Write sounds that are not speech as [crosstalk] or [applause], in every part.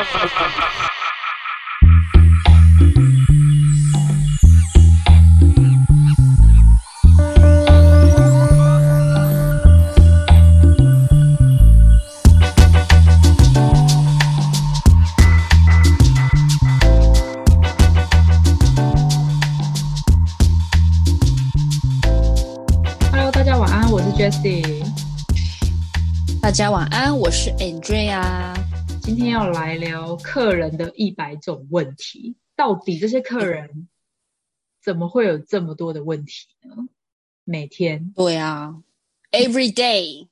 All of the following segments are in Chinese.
Hello，大家晚安，我是 Jessie。大家晚安，我是 Andrea。今天要来聊客人的一百种问题，到底这些客人怎么会有这么多的问题呢？每天对啊，Every day，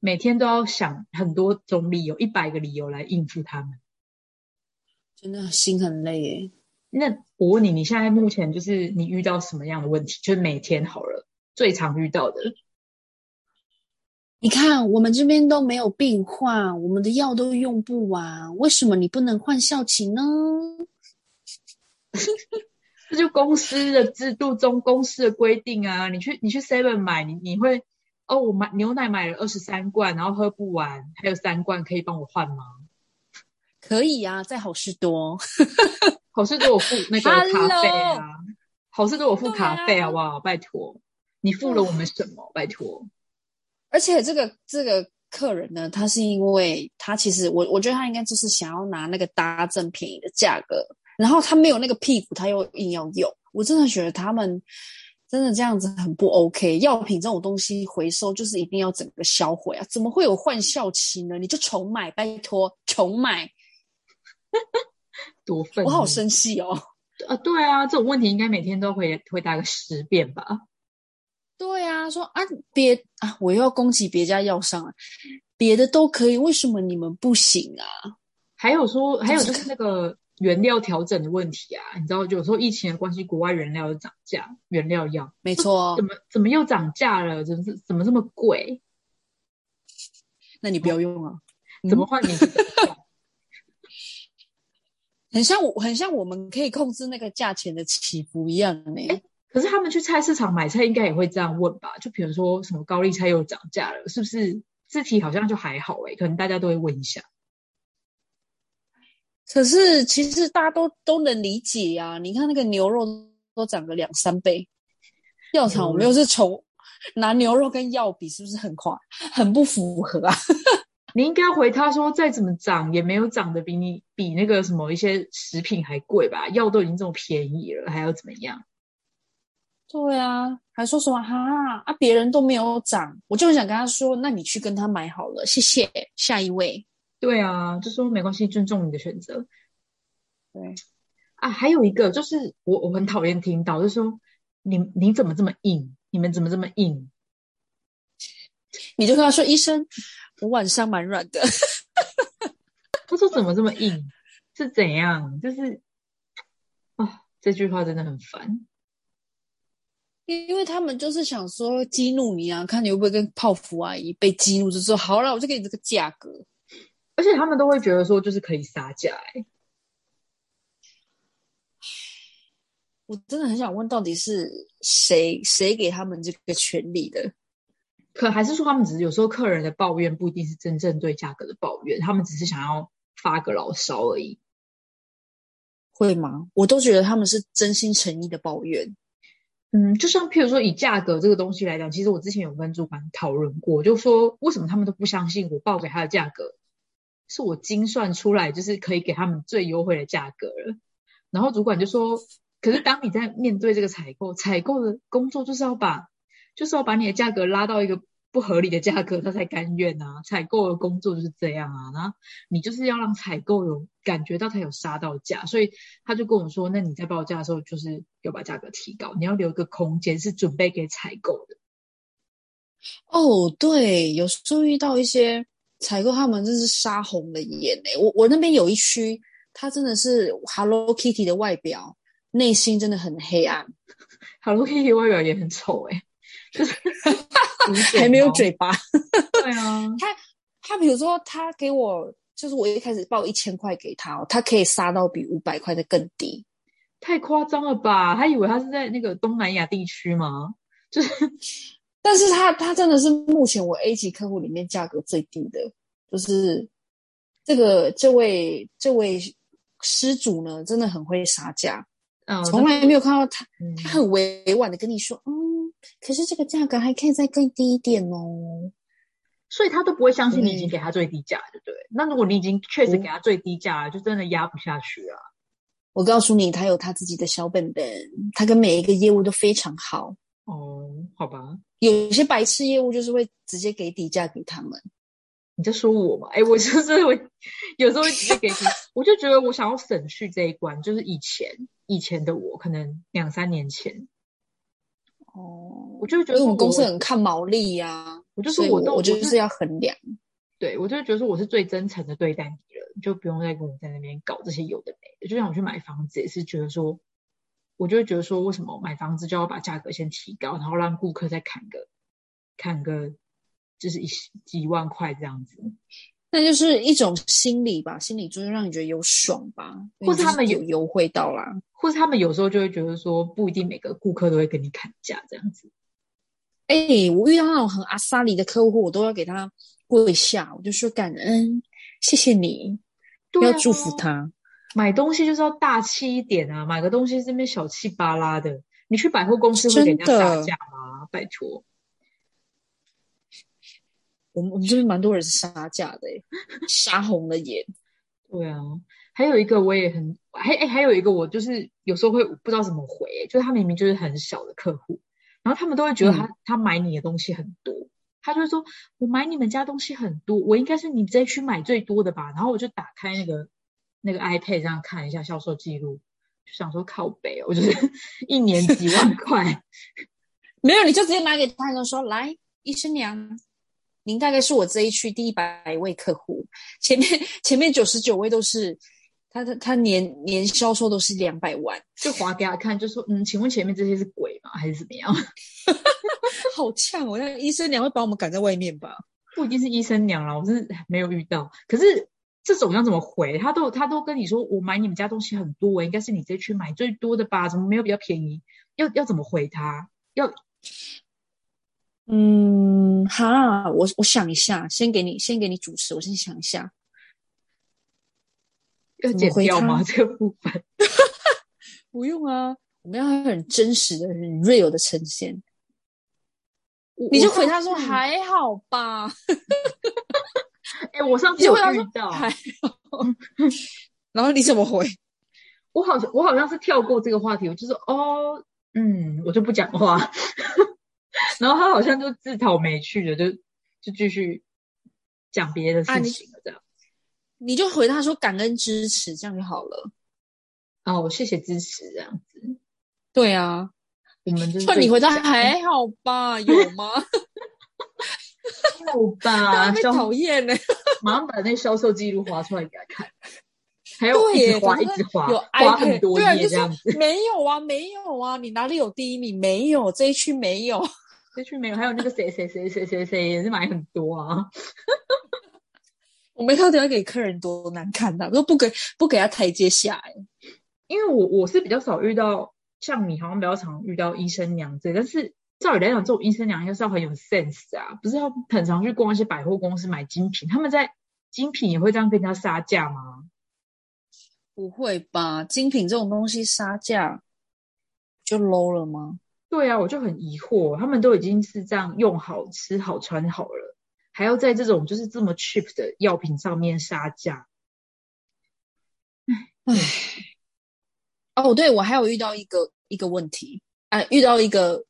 每天都要想很多种理由，一百个理由来应付他们。真的心很累耶。那我问你，你现在目前就是你遇到什么样的问题？就是每天好了，最常遇到的。你看，我们这边都没有病患，我们的药都用不完，为什么你不能换校期呢？[laughs] 这就公司的制度中公司的规定啊！你去你去 Seven 买，你你会哦，我买牛奶买了二十三罐，然后喝不完，还有三罐可以帮我换吗？可以啊，在好事多。[laughs] 好事多我付那个咖啡啊，好事多我付咖费对啊好不好？拜托，你付了我们什么？拜托，而且这个这个客人呢，他是因为他其实我我觉得他应该就是想要拿那个搭赠便宜的价格，然后他没有那个屁股，他又硬要用。我真的觉得他们真的这样子很不 OK。药品这种东西回收就是一定要整个销毁啊，怎么会有换效期呢？你就重买，拜托重买。[laughs] 多愤！我好生气哦。啊！对啊，这种问题应该每天都回回答个十遍吧？对啊，说啊别啊，我又要攻击别家药商了，别的都可以，为什么你们不行啊？还有说，还有就就是是那个原料调整的问题啊，你知道，有时候疫情的关系，国外原料又涨价，原料药没错怎，么怎么又涨价了？怎么是怎么这么贵？那你不要用啊。怎么换你？[laughs] 很像我，很像我们可以控制那个价钱的起伏一样呢。可是他们去菜市场买菜，应该也会这样问吧？就比如说什么高丽菜又涨价了，是不是？这题好像就还好诶、可能大家都会问一下。可是其实大家都都能理解呀、你看那个牛肉都涨个两三倍，药厂我们又是从拿牛肉跟药比，是不是很夸 [laughs] 很不符合啊？[laughs] 你应该回他说，再怎么涨也没有涨得比你比那个什么一些食品还贵吧？药都已经这么便宜了，还要怎么样？对啊，还说什么哈啊？别人都没有涨，我就很想跟他说，那你去跟他买好了，谢谢。下一位，对啊，就说没关系，尊重你的选择。对，啊，还有一个就是我我很讨厌听到，就是说你你怎么这么硬？你们怎么这么硬？你就跟他说，医生，我晚上蛮软的。[laughs] 他说怎么这么硬？是怎样？就是啊，这句话真的很烦。因为他们就是想说激怒你啊，看你会不会跟泡芙阿姨被激怒，就说好了，我就给你这个价格。而且他们都会觉得说，就是可以杀价、欸，我真的很想问，到底是谁谁给他们这个权利的？可还是说他们只是有时候客人的抱怨不一定是真正对价格的抱怨，他们只是想要发个牢骚而已。会吗？我都觉得他们是真心诚意的抱怨。嗯，就像譬如说以价格这个东西来讲，其实我之前有跟主管讨论过，就说为什么他们都不相信我报给他的价格是我精算出来，就是可以给他们最优惠的价格了。然后主管就说，可是当你在面对这个采购，采购的工作就是要把，就是要把你的价格拉到一个不合理的价格，他才甘愿啊。采购的工作就是这样啊，然后你就是要让采购有感觉到他有杀到价，所以他就跟我说，那你在报价的时候就是要把价格提高，你要留一个空间是准备给采购的。哦，对，有时候遇到一些采购，他们真是杀红了眼诶。我我那边有一区，他真的是 Hello Kitty 的外表，内心真的很黑暗，Hello Kitty 外表也很丑哎、就是还没有 [laughs] 嘴巴。对啊，他他比如说，他给我就是我一开始报一千块给他哦，他可以杀到比五百块的更低。太夸张了吧？他以为他是在那个东南亚地区吗？[laughs] 就是但是他他真的是目前我 A 级客户里面价格最低的，就是这个这位这位失主呢，真的很会杀价，嗯，从来没有看到他，嗯他很委婉的跟你说，嗯，可是这个价格还可以再更低一点哦。所以他都不会相信你已对经给他最低价，对不对？那如果你已经确实给他最低价了，就真的压不下去啊。我告诉你，他有他自己的小本本，他跟每一个业务都非常好。哦，好吧，有些白痴业务就是会直接给底价给他们。你在说我嘛？哎，我就是我有时候会直接给你，[laughs] 我就觉得我想要省去这一关，就是以前以前的我，可能两三年前，哦，我就会觉得我们公司很看毛利呀、我就所以说我都我我就是是要衡量。对我就会觉得说我是最真诚的对待你了，就不用再跟我在那边搞这些有的没的。就像我去买房子也是觉得说，我就会觉得说，为什么买房子就要把价格先提高，然后让顾客再砍个砍个就是一几万块这样子，那就是一种心理吧，心理作用让你觉得有爽吧，或者他们有优惠到啦。或是他们有时候就会觉得说，不一定每个顾客都会跟你砍价这样子。哎、我遇到那种很阿萨里的客户，我都要给他跪下，我就说感恩，谢谢你，要祝福他。买东西就是要大气一点啊，买个东西这边小气巴拉的，你去百货公司会给人家杀价吗？拜托。我们我们这边蛮多人是杀价的、欸，[laughs] 杀红了眼。对啊，还有一个我也很还哎，还有一个我就是有时候会不知道怎么回、就是他明明就是很小的客户，然后他们都会觉得他、他买你的东西很多，他就会说我买你们家东西很多，我应该是你这区买最多的吧？然后我就打开那个那个 iPad 这样看一下销售记录，就想说靠北哦，我就是 [laughs] 一年几万块，[laughs] 没有，你就直接拿给他，就说来，医生娘，您大概是我这一区第一百位客户，前面前面九十九位都是他他他年年销售都是两百万，就划给他看，就说嗯，请问前面这些是鬼吗？还是怎么样？[laughs] 好呛哦！那医生娘会把我们赶在外面吧？不一定是医生娘啦，我是没有遇到。可是这种要怎么回？他都他都跟你说，我买你们家东西很多，我应该是你这区买最多的吧？怎么没有比较便宜？要要怎么回他？要嗯，哈，我我想一下，先给你先给你主持，我先想一下。要剪掉吗？他 [laughs] 这个部分？[laughs] 不用啊，我们要很真实的、很 real 的呈现。你就回他说次还好吧，[laughs] 哎、我上次有遇到，还好，然后你怎么回？我好像我好像是跳过这个话题，我就说哦，嗯，我就不讲话。然后他好像就自讨没趣的，就就继续讲别的事情了，这样。你就回他说感恩支持，这样就好了。哦，谢谢支持，这样子。对啊，我们就是你回他最还好吧？有吗？[laughs] 有吧？家被销讨厌呢。马上把那销售记录划出来给他看，[laughs] 还有一直划一直划，有划 iPad，很多对啊，就页这样子。没有啊，没有啊，你哪里有第一名？没有，这一区没有。这句没有，还有那个谁谁谁谁谁谁也是买很多啊。[laughs] 我们到底要给客人多难看呐、都不给不给他台阶下、欸，因为我我是比较少遇到像你好像比较常遇到医生娘这，但是照理来讲，这种医生娘应该是要很有 sense 啊，不是要很常去逛一些百货公司买精品，他们在精品也会这样跟人家杀价吗？不会吧？精品这种东西杀价就 low 了吗？对啊，我就很疑惑，他们都已经是这样用好、吃好、穿好了，还要在这种就是这么 cheap 的药品上面杀价。唉，哦，对，我还有遇到一个一个问题，啊，遇到一个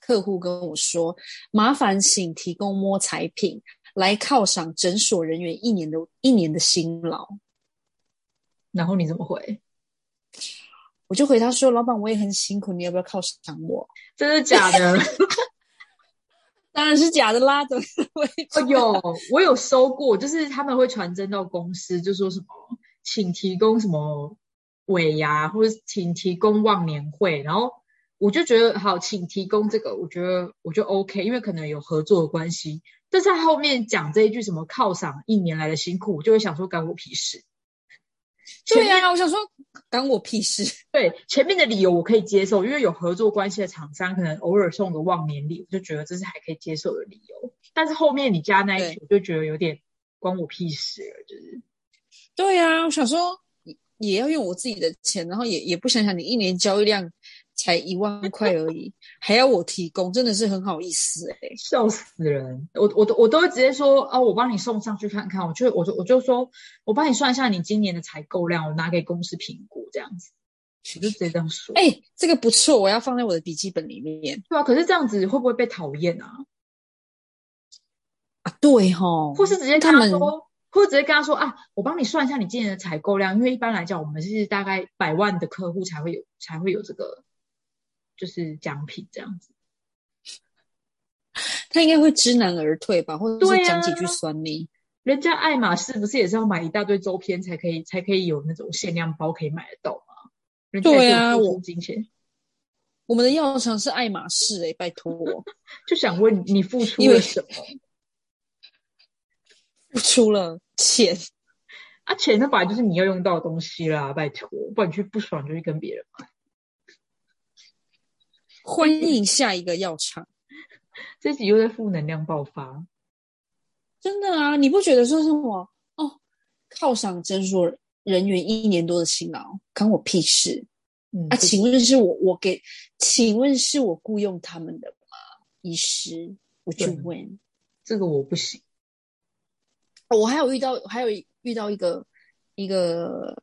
客户跟我说，麻烦请提供摸彩品来犒赏诊所人员一年的一年的辛劳。然后你怎么回？我就回他说，老板，我也很辛苦，你要不要犒赏我？真的假的？[laughs] 当然是假的啦，怎么会？哦，有，我有收过，就是他们会传真到公司，就说什么，请提供什么尾牙，或者请提供忘年会，然后我就觉得好，请提供这个，我觉得我就 OK，因为可能有合作的关系。但是他后面讲这一句什么犒赏一年来的辛苦，我就会想说干我屁事。对呀、我想说，干我屁事。[laughs] 对前面的理由我可以接受，因为有合作关系的厂商可能偶尔送个忘年礼，我就觉得这是还可以接受的理由。但是后面你加那一句，我就觉得有点关我屁事了，就是对呀、我想说也也要用我自己的钱，然后也也不想想你一年交易量才一万块而已，还要我提供，真的是很好意思哎、笑死人！我我都我都会直接说哦，我帮你送上去看看。我就我就我就说，我帮你算一下你今年的采购量，我拿给公司评估这样子。我就直接这样说。哎、这个不错，我要放在我的笔记本里面对啊，可是这样子会不会被讨厌啊？啊。对哈，或是直接跟他说，或者直接跟他说啊，我帮你算一下你今年的采购量，因为一般来讲，我们是大概百万的客户才会有才会有这个就是奖品这样子。他应该会知难而退吧，或者是讲几句酸你。人家爱马仕不是也是要买一大堆周边才可以才可以有那种限量包可以买得到吗？对啊我金钱，我们的药厂是爱马仕哎、拜托我，[laughs] 就想问你付出了什么？[laughs] 付出了钱。啊，钱那本来就是你要用到的东西啦，拜托，不然你去不爽就去跟别人买。欢迎下一个药厂。[laughs] 这集又在负能量爆发，真的啊，你不觉得说什么哦？犒赏诊所人员一年多的辛劳，关我屁事嗯啊？请问是我我给？请问是我雇佣他们的吗？医师，我就对问。这个我不行。我还有遇到，还有遇到一个一个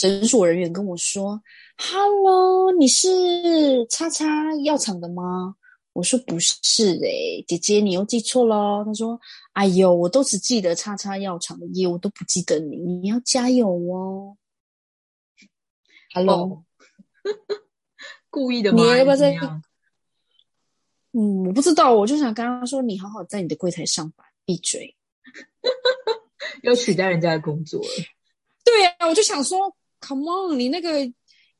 诊所人员跟我说：“Hello，你是叉叉药厂的吗？”我说：“不是诶、姐姐你又记错喽。”他说：“哎呦，我都只记得叉叉药厂的业务，都不记得你，你要加油哦。”Hello，、哦 [laughs] 故意的吗？你要不要再嗯，我不知道，我就想跟他说：“你好好在你的柜台上班，闭嘴。[laughs] ”要取代人家的工作了？对呀、我就想说，Come on，你那个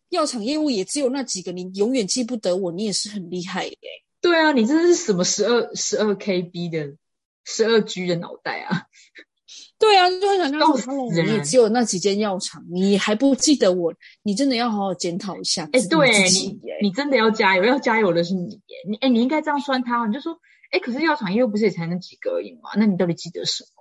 药厂业务也只有那几个，你永远记不得我，你也是很厉害耶。对啊，你真的是什么十二十二 KB 的十二 G 的脑袋啊！对啊，就很想跟他说笑死，Hello，人你也只有那几间药厂，你还不记得我，你真的要好好检讨一下哎，自对你。你真的要加油，要加油的是你耶。你哎，你应该这样算他，你就说，哎，可是药厂业务不是也才那几个而已吗？那你到底记得什么？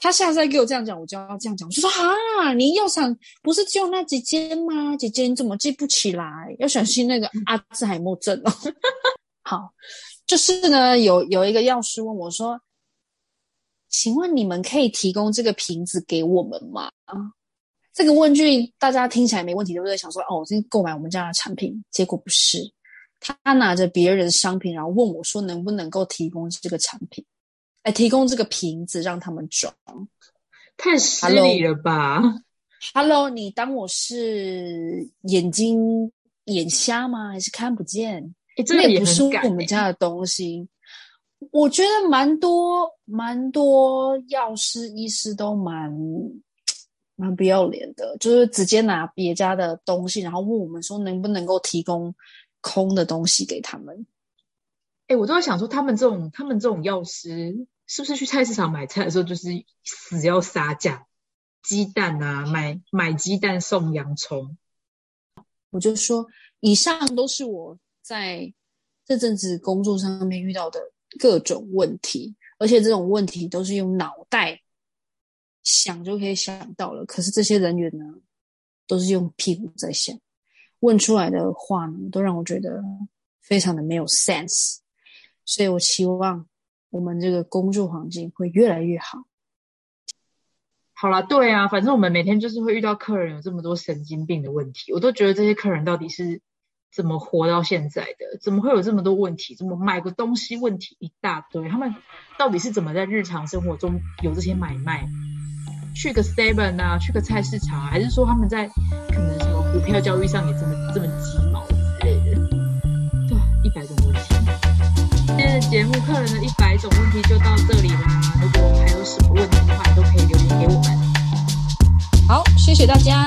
他下次再给我这样讲，我就要这样讲，我就说啊，你药厂不是只有那几间吗？姐姐你怎么记不起来？要小心那个阿兹海默症哦。[laughs] 好，就是呢，有有一个药师问我说：“请问你们可以提供这个瓶子给我们吗？”啊这个问句大家听起来没问题，对不对？想说哦，我今天购买我们家的产品，结果不是，他拿着别人的商品，然后问我说能不能够提供这个产品。哎，提供这个瓶子让他们装。太失礼了吧？Hello，你当我是眼睛眼瞎吗？还是看不见？哎，这个也不是我们家的东西。我觉得蛮多蛮多药师、医师都蛮蛮不要脸的，就是直接拿别家的东西，然后问我们说能不能够提供空的东西给他们。哎，我都在想说，他们这种他们这种药师，是不是去菜市场买菜的时候，就是死要杀价？鸡蛋啊，买买鸡蛋送洋葱。我就说，以上都是我在这阵子工作上面遇到的各种问题，而且这种问题都是用脑袋想就可以想到了。可是这些人员呢，都是用屁股在想，问出来的话呢，都让我觉得非常的没有 sense。所以我期望我们这个工作环境会越来越好。好啦，对啊，反正我们每天就是会遇到客人有这么多神经病的问题，我都觉得这些客人到底是怎么活到现在的？怎么会有这么多问题？怎么买个东西问题一大堆？他们到底是怎么在日常生活中有这些买卖？去个 Seven 啊，去个菜市场、还是说他们在可能什么股票交易上也这么这么鸡毛节目客人的一百种问题就到这里啦。如果还有什么问题的话，都可以留言给我们。好，谢谢大家。